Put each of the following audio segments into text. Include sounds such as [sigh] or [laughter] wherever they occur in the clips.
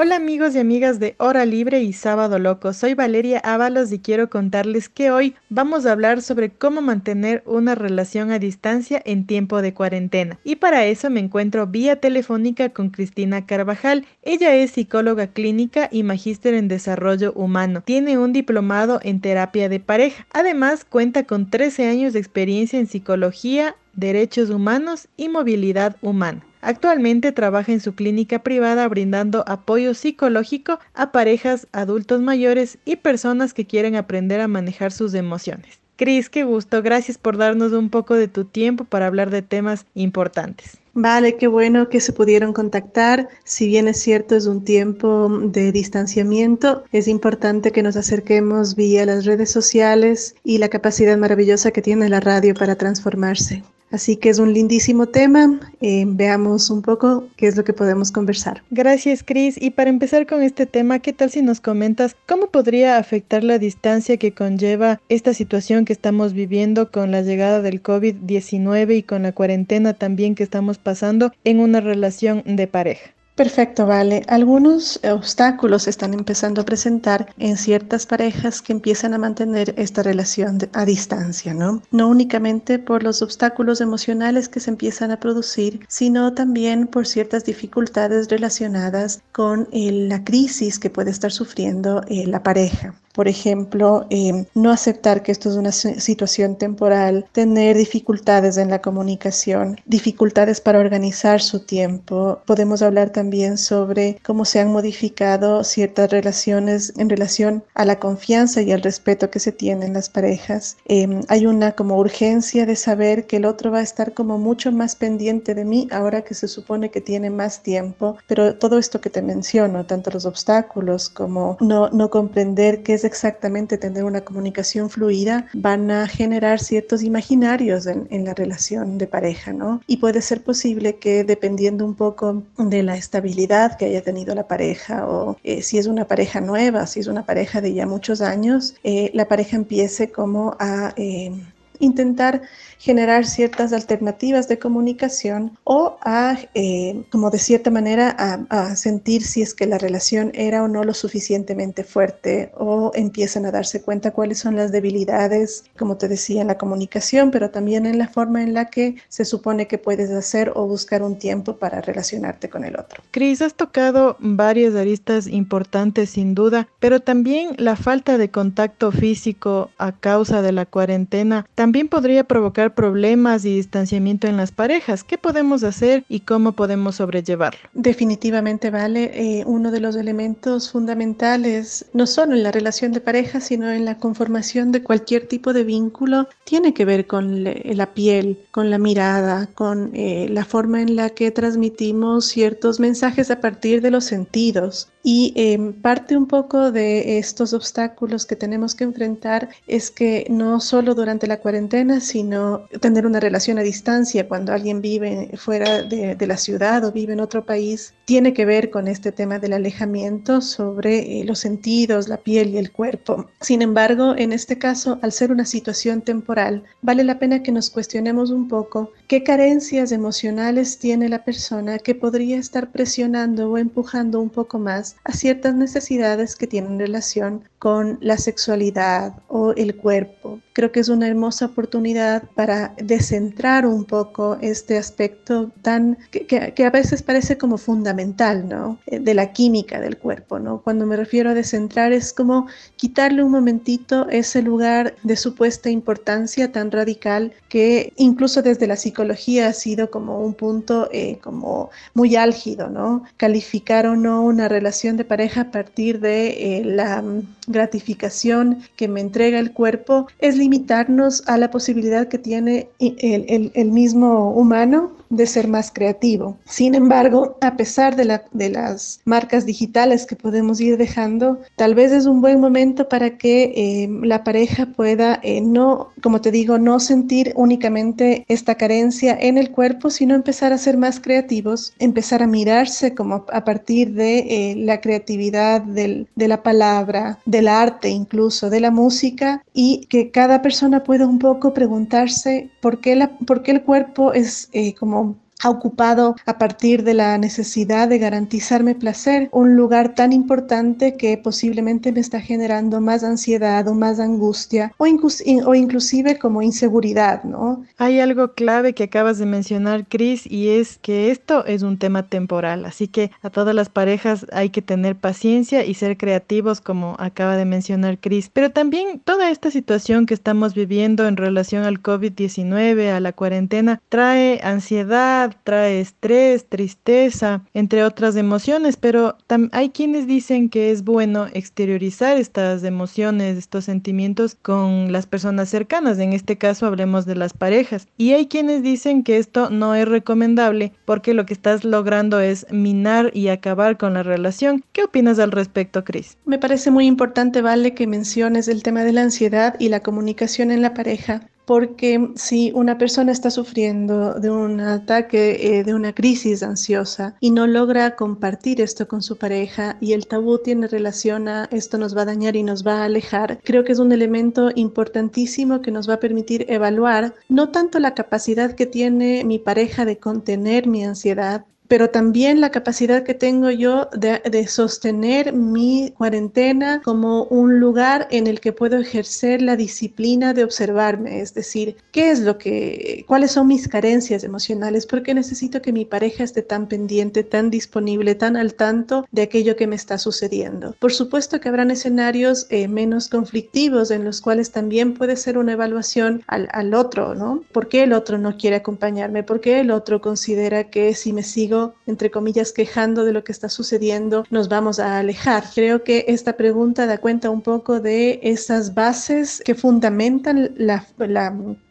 Hola amigos y amigas de Hora Libre y Sábado Loco, soy Valeria Ábalos y quiero contarles que hoy vamos a hablar sobre cómo mantener una relación a distancia en tiempo de cuarentena. Y para eso me encuentro vía telefónica con Cristina Carvajal. Ella es psicóloga clínica y magíster en desarrollo humano. Tiene un diplomado en terapia de pareja. Además cuenta con 13 años de experiencia en psicología, derechos humanos y movilidad humana. Actualmente trabaja en su clínica privada brindando apoyo psicológico a parejas, adultos mayores y personas que quieren aprender a manejar sus emociones. Cris, qué gusto. Gracias por darnos un poco de tu tiempo para hablar de temas importantes. Vale, qué bueno que se pudieron contactar. Si bien es cierto, es un tiempo de distanciamiento, es importante que nos acerquemos vía las redes sociales y la capacidad maravillosa que tiene la radio para transformarse. Así que es un lindísimo tema. Eh, veamos un poco qué es lo que podemos conversar. Gracias, Cris. Y para empezar con este tema, ¿qué tal si nos comentas cómo podría afectar la distancia que conlleva esta situación que estamos viviendo con la llegada del COVID-19 y con la cuarentena también que estamos pasando en una relación de pareja? Perfecto, vale. Algunos obstáculos están empezando a presentar en ciertas parejas que empiezan a mantener esta relación a distancia, ¿no? No únicamente por los obstáculos emocionales que se empiezan a producir, sino también por ciertas dificultades relacionadas con eh, la crisis que puede estar sufriendo eh, la pareja. Por ejemplo, eh, no aceptar que esto es una situación temporal, tener dificultades en la comunicación, dificultades para organizar su tiempo. Podemos hablar también sobre cómo se han modificado ciertas relaciones en relación a la confianza y al respeto que se tienen las parejas. Em, hay una como urgencia de saber que el otro va a estar como mucho más pendiente de mí ahora que se supone que tiene más tiempo, pero todo esto que te menciono, tanto los obstáculos como no, no comprender qué es exactamente tener una comunicación fluida, van a generar ciertos imaginarios en, la relación de pareja, ¿no? Y puede ser posible que dependiendo un poco de la estabilidad que haya tenido la pareja o eh, si es una pareja nueva, si es una pareja de ya muchos años, eh, la pareja empiece como a eh, intentar generar ciertas alternativas de comunicación o a, eh, como de cierta manera, a, sentir si es que la relación era o no lo suficientemente fuerte o empiezan a darse cuenta cuáles son las debilidades, como te decía, en la comunicación, pero también en la forma en la que se supone que puedes hacer o buscar un tiempo para relacionarte con el otro. Cris, has tocado varias aristas importantes sin duda, pero también la falta de contacto físico a causa de la cuarentena también podría provocar problemas y distanciamiento en las parejas. ¿Qué podemos hacer y cómo podemos sobrellevarlo? Definitivamente, vale. Eh, uno de los elementos fundamentales, no solo en la relación de pareja, sino en la conformación de cualquier tipo de vínculo, tiene que ver con la piel, con la mirada, con eh, la forma en la que transmitimos ciertos mensajes a partir de los sentidos. Y em, parte un poco de estos obstáculos que tenemos que enfrentar es que no solo durante la cuarentena, sino tener una relación a distancia cuando alguien vive fuera de, la ciudad o vive en otro país, tiene que ver con este tema del alejamiento sobre eh, los sentidos, la piel y el cuerpo. Sin embargo, en este caso, al ser una situación temporal, vale la pena que nos cuestionemos un poco qué carencias emocionales tiene la persona que podría estar presionando o empujando un poco más a ciertas necesidades que tienen relación con la sexualidad o el cuerpo. Creo que es una hermosa oportunidad para descentrar un poco este aspecto tan que, a veces parece como fundamental, ¿no? Eh, de la química del cuerpo, ¿no? Cuando me refiero a descentrar es como quitarle un momentito ese lugar de supuesta importancia tan radical que incluso desde la psicología ha sido como un punto eh, como muy álgido, ¿no? Calificar o no una relación de pareja a partir de eh, la gratificación que me entrega el cuerpo es limitarnos a la posibilidad que tiene el, el, mismo humano de ser más creativo. Sin embargo, a pesar de, la, de las marcas digitales que podemos ir dejando, tal vez es un buen momento para que eh, la pareja pueda eh, no, como te digo, no sentir únicamente esta carencia en el cuerpo, sino empezar a ser más creativos, empezar a mirarse como a partir de eh, la creatividad de la palabra, del arte incluso, de la música y que cada persona pueda un poco preguntarse por qué, por qué el cuerpo es como ha ocupado a partir de la necesidad de garantizarme placer un lugar tan importante que posiblemente me está generando más ansiedad o más angustia o, o inclusive como inseguridad, ¿no? Hay algo clave que acabas de mencionar, Chris, y es que esto es un tema temporal, así que a todas las parejas hay que tener paciencia y ser creativos como acaba de mencionar Chris, pero también toda esta situación que estamos viviendo en relación al COVID-19, a la cuarentena, trae ansiedad, trae estrés, tristeza, entre otras emociones, pero hay quienes dicen que es bueno exteriorizar estas emociones, estos sentimientos con las personas cercanas, en este caso hablemos de las parejas, y hay quienes dicen que esto no es recomendable porque lo que estás logrando es minar y acabar con la relación. ¿Qué opinas al respecto, Chris? Me parece muy importante, Vale, que menciones el tema de la ansiedad y la comunicación en la pareja porque si una persona está sufriendo de un ataque, eh, de una crisis ansiosa y no logra compartir esto con su pareja y el tabú tiene relación a esto nos va a dañar y nos va a alejar, creo que es un elemento importantísimo que nos va a permitir evaluar no tanto la capacidad que tiene mi pareja de contener mi ansiedad, pero también la capacidad que tengo yo de, sostener mi cuarentena como un lugar en el que puedo ejercer la disciplina de observarme, es decir, qué es lo que, cuáles son mis carencias emocionales, por qué necesito que mi pareja esté tan pendiente, tan disponible, tan al tanto de aquello que me está sucediendo. Por supuesto que habrán escenarios eh, menos conflictivos en los cuales también puede ser una evaluación al, al otro, ¿no? ¿Por qué el otro no quiere acompañarme? ¿Por qué el otro considera que si me sigo entre comillas, quejando de lo que está sucediendo, nos vamos a alejar. Creo que esta pregunta da cuenta un poco de esas bases que fundamentan la,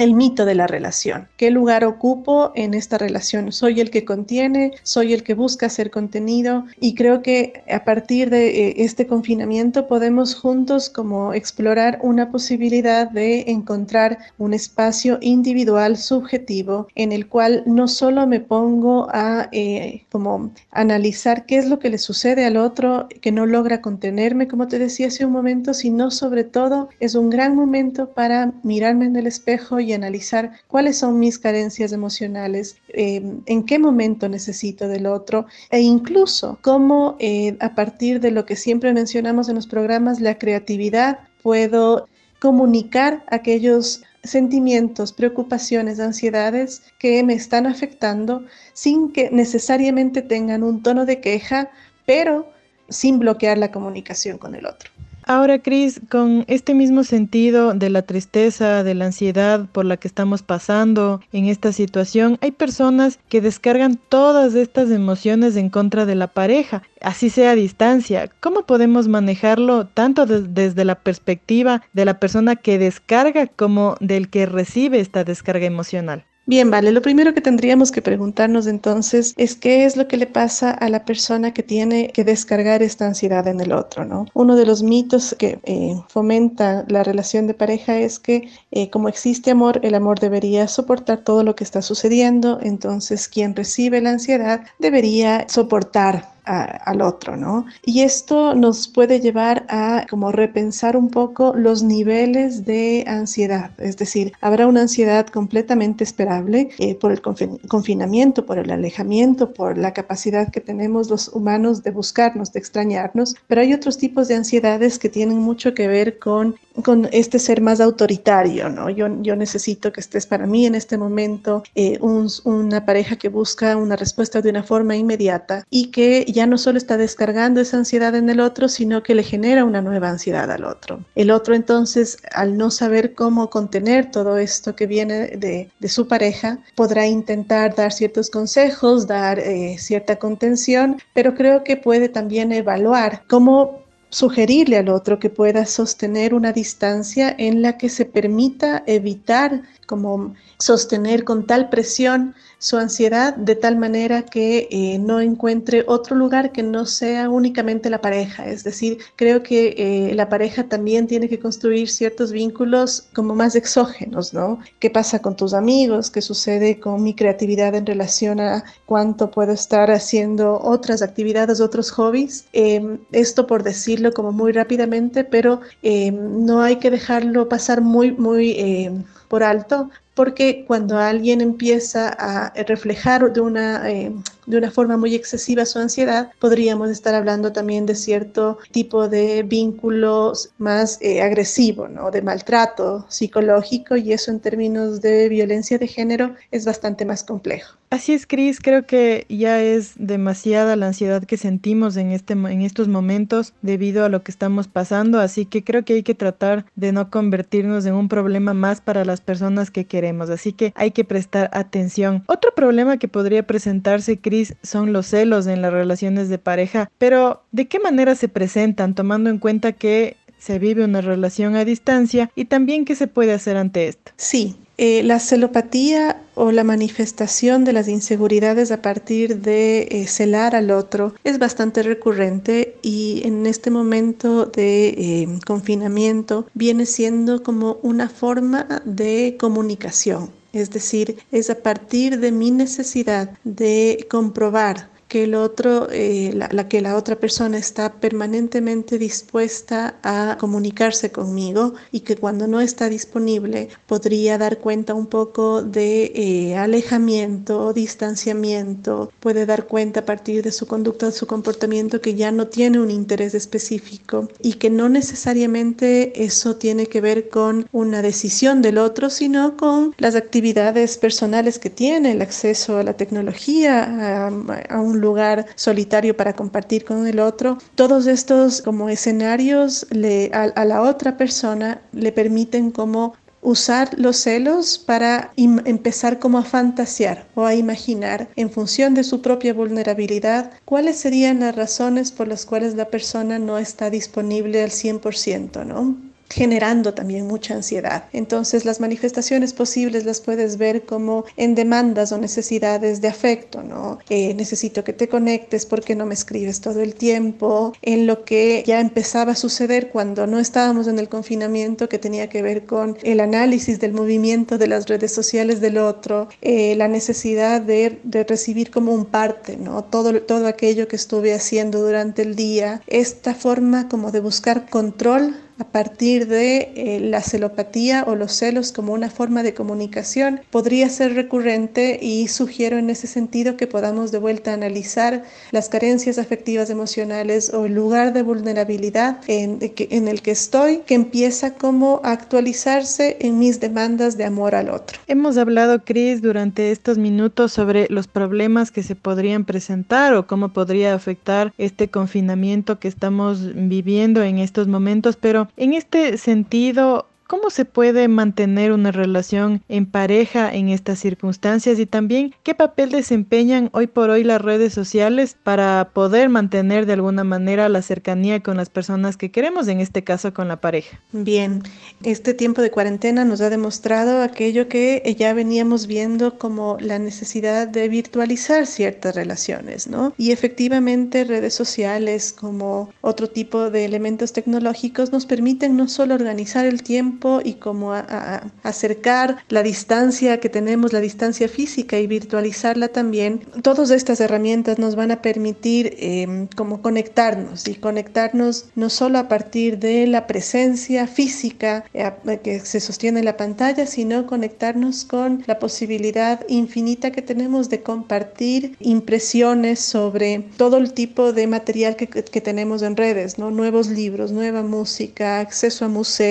el mito de la relación. ¿Qué lugar ocupo en esta relación? ¿Soy el que contiene? ¿Soy el que busca ser contenido? Y creo que a partir de eh, este confinamiento podemos juntos como explorar una posibilidad de encontrar un espacio individual subjetivo en el cual no solo me pongo a eh, como analizar qué es lo que le sucede al otro que no logra contenerme, como te decía hace un momento, sino sobre todo es un gran momento para mirarme en el espejo y analizar cuáles son mis carencias emocionales, em, en qué momento necesito del otro e incluso cómo eh, a partir de lo que siempre mencionamos en los programas, la creatividad, puedo comunicar aquellos sentimientos, preocupaciones, ansiedades que me están afectando sin que necesariamente tengan un tono de queja, pero sin bloquear la comunicación con el otro. Ahora, Cris, con este mismo sentido de la tristeza, de la ansiedad por la que estamos pasando en esta situación, hay personas que descargan todas estas emociones en contra de la pareja, así sea a distancia. ¿Cómo podemos manejarlo tanto desde la perspectiva de la persona que descarga como del que recibe esta descarga emocional? Bien, vale, lo primero que tendríamos que preguntarnos entonces es qué es lo que le pasa a la persona que tiene que descargar esta ansiedad en el otro, ¿no? Uno de los mitos que eh, fomenta la relación de pareja es que eh, como existe amor, el amor debería soportar todo lo que está sucediendo, entonces quien recibe la ansiedad debería soportar al otro, ¿no? Y esto nos puede llevar a como repensar un poco los niveles de ansiedad, es decir, habrá una ansiedad completamente esperable eh, por el confinamiento, por el alejamiento, por la capacidad que tenemos los humanos de buscarnos, de extrañarnos, pero hay otros tipos de ansiedades que tienen mucho que ver con con este ser más autoritario, ¿no? Yo, yo necesito que estés para mí en este momento, eh, una pareja que busca una respuesta de una forma inmediata y que ya no solo está descargando esa ansiedad en el otro, sino que le genera una nueva ansiedad al otro. El otro entonces, al no saber cómo contener todo esto que viene de, de su pareja, podrá intentar dar ciertos consejos, dar eh, cierta contención, pero creo que puede también evaluar cómo sugerirle al otro que pueda sostener una distancia en la que se permita evitar como sostener con tal presión su ansiedad de tal manera que eh, no encuentre otro lugar que no sea únicamente la pareja. Es decir, creo que eh, la pareja también tiene que construir ciertos vínculos como más exógenos, ¿no? ¿Qué pasa con tus amigos? ¿Qué sucede con mi creatividad en relación a cuánto puedo estar haciendo otras actividades, otros hobbies? Em, esto por decirlo como muy rápidamente, pero em, no hay que dejarlo pasar muy, muy em, por alto porque cuando alguien empieza a reflejar de una, eh, de una forma muy excesiva su ansiedad, podríamos estar hablando también de cierto tipo de vínculos más eh, agresivo, ¿no? de maltrato psicológico, y eso en términos de violencia de género es bastante más complejo. Así es, Cris, creo que ya es demasiada la ansiedad que sentimos en, este, en estos momentos debido a lo que estamos pasando, así que creo que hay que tratar de no convertirnos en un problema más para las personas que queremos así que hay que prestar atención. Otro problema que podría presentarse, Son los celos en las relaciones de pareja, pero ¿de qué manera se presentan tomando en cuenta que se vive una relación a distancia y también qué se puede hacer ante esto? Sí, eh, la celopatía o la manifestación de las inseguridades a partir de eh, celar al otro es bastante recurrente y en este momento de eh, confinamiento viene siendo como una forma de comunicación. Es decir, es a partir de mi necesidad de comprobar que el otro, eh, la, que la otra persona está permanentemente dispuesta a comunicarse conmigo y que cuando no está disponible podría dar cuenta un poco de eh, alejamiento, distanciamiento, puede dar cuenta a partir de su conducta, de su comportamiento que ya no tiene un interés específico y que no necesariamente eso tiene que ver con una decisión del otro, sino con las actividades personales que tiene, el acceso a la tecnología, a, a un lugar solitario para compartir con el otro. Todos estos como escenarios le, a, la otra persona le permiten como usar los celos para empezar como a fantasear o a imaginar en función de su propia vulnerabilidad cuáles serían las razones por las cuales la persona no está disponible al 100%, ¿no? Generando también mucha ansiedad. Entonces las manifestaciones posibles las puedes ver como en demandas o necesidades de afecto, ¿no? Eh, necesito que te conectes porque no me escribes todo el tiempo, en lo que ya empezaba a suceder cuando no estábamos en el confinamiento que tenía que ver con el análisis del movimiento de las redes sociales del otro, eh, la necesidad de, de, recibir como un parte, ¿no? Todo, todo aquello que estuve haciendo durante el día, esta forma como de buscar control a partir de eh, la celopatía o los celos como una forma de comunicación podría ser recurrente y sugiero en ese sentido que podamos de vuelta analizar las carencias afectivas emocionales o el lugar de vulnerabilidad en, en el que estoy que empieza como a actualizarse en mis demandas de amor al otro. Hemos hablado, Cris, durante estos minutos sobre los problemas que se podrían presentar o cómo podría afectar este confinamiento que estamos viviendo en estos momentos, pero en este sentido, ¿Cómo se puede mantener una relación en pareja en estas circunstancias y también qué papel desempeñan hoy por hoy las redes sociales para poder mantener de alguna manera la cercanía con las personas que queremos, en este caso con la pareja? Bien, este tiempo de cuarentena nos ha demostrado aquello que ya veníamos viendo como la necesidad de virtualizar ciertas relaciones, ¿no? Y efectivamente redes sociales como otro tipo de elementos tecnológicos nos permiten no solo organizar el tiempo, y como acercar la distancia que tenemos, la distancia física y virtualizarla también, todas estas herramientas nos van a permitir em, como conectarnos y conectarnos no solo a partir de la presencia física eh, que se sostiene en la pantalla, sino conectarnos con la posibilidad infinita que tenemos de compartir impresiones sobre todo el tipo de material que, que tenemos en redes, ¿no? nuevos libros, nueva música, acceso a museos,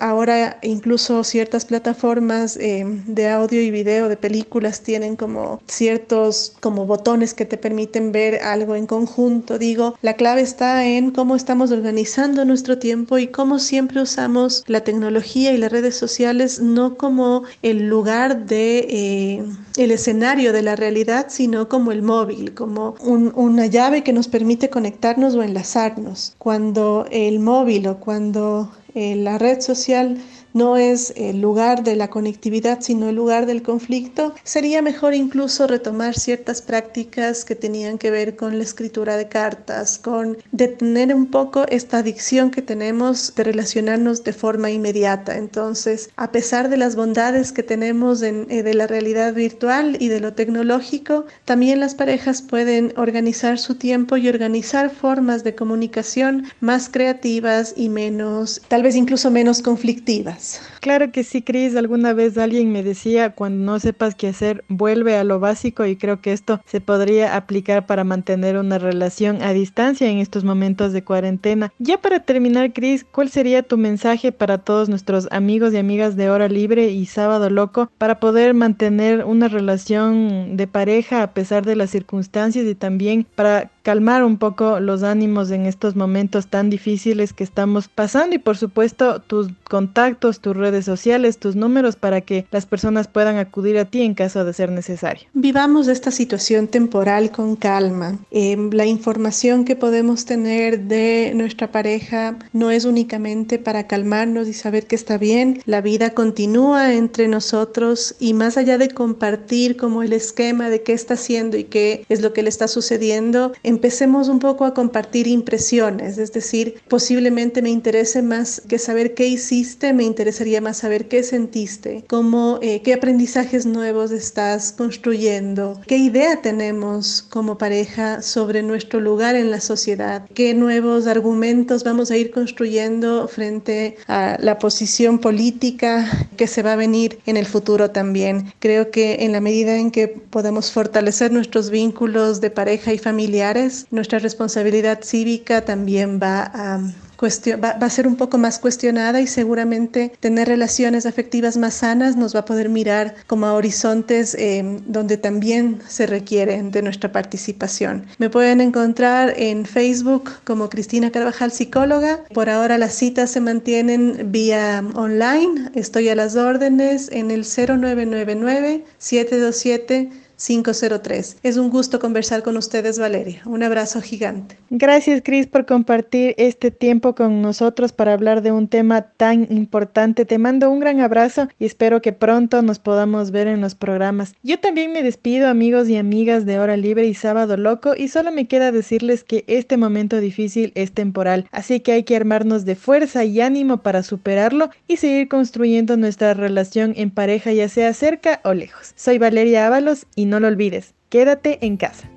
Ahora incluso ciertas plataformas eh, de audio y video de películas tienen como ciertos como botones que te permiten ver algo en conjunto. Digo, la clave está en cómo estamos organizando nuestro tiempo y cómo siempre usamos la tecnología y las redes sociales no como el lugar de eh, el escenario de la realidad, sino como el móvil, como una llave que nos permite conectarnos o enlazarnos. Cuando el móvil o cuando eh, la red social no es el lugar de la conectividad, sino el lugar del conflicto, sería mejor incluso retomar ciertas prácticas que tenían que ver con la escritura de cartas, con detener un poco esta adicción que tenemos de relacionarnos de forma inmediata. Entonces, a pesar de las bondades que tenemos en, eh, de la realidad virtual y de lo tecnológico, también las parejas pueden organizar su tiempo y organizar formas de comunicación más creativas y menos, tal vez incluso menos conflictivas. [laughs] Claro que sí, Cris. Alguna vez alguien me decía, cuando no sepas qué hacer, vuelve a lo básico y creo que esto se podría aplicar para mantener una relación a distancia en estos momentos de cuarentena. Ya para terminar, Cris, ¿cuál sería tu mensaje para todos nuestros amigos y amigas de Hora Libre y Sábado Loco para poder mantener una relación de pareja a pesar de las circunstancias y también para calmar un poco los ánimos en estos momentos tan difíciles que estamos pasando y por supuesto tus contactos, tus redes sociales, tus números para que las personas puedan acudir a ti en caso de ser necesario. Vivamos esta situación temporal con calma. Em, la información que podemos tener de nuestra pareja no es únicamente para calmarnos y saber que está bien. La vida continúa entre nosotros y más allá de compartir como el esquema de qué está haciendo y qué es lo que le está sucediendo, empecemos un poco a compartir impresiones, es decir, posiblemente me interese más que saber qué hiciste, me interesaría más saber qué sentiste, cómo, eh, qué aprendizajes nuevos estás construyendo, qué idea tenemos como pareja sobre nuestro lugar en la sociedad, qué nuevos argumentos vamos a ir construyendo frente a la posición política que se va a venir en el futuro también. Creo que en la medida en que podamos fortalecer nuestros vínculos de pareja y familiares, nuestra responsabilidad cívica también va a va, a ser un poco más cuestionada y seguramente tener relaciones afectivas más sanas nos va a poder mirar como a horizontes eh, donde también se requiere de nuestra participación. Me pueden encontrar en Facebook como Cristina Carvajal Psicóloga. Por ahora las citas se mantienen vía online. Estoy a las órdenes en el 0999 727 503. Es un gusto conversar con ustedes, Valeria. Un abrazo gigante. Gracias, Cris, por compartir este tiempo con nosotros para hablar de un tema tan importante. Te mando un gran abrazo y espero que pronto nos podamos ver en los programas. Yo también me despido, amigos y amigas de Hora Libre y Sábado Loco, y solo me queda decirles que este momento difícil es temporal, así que hay que armarnos de fuerza y ánimo para superarlo y seguir construyendo nuestra relación en pareja, ya sea cerca o lejos. Soy Valeria Ábalos y no lo olvides, quédate en casa.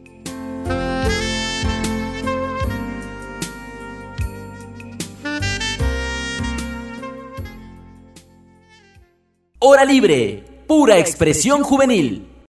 Hora libre, pura expresión juvenil.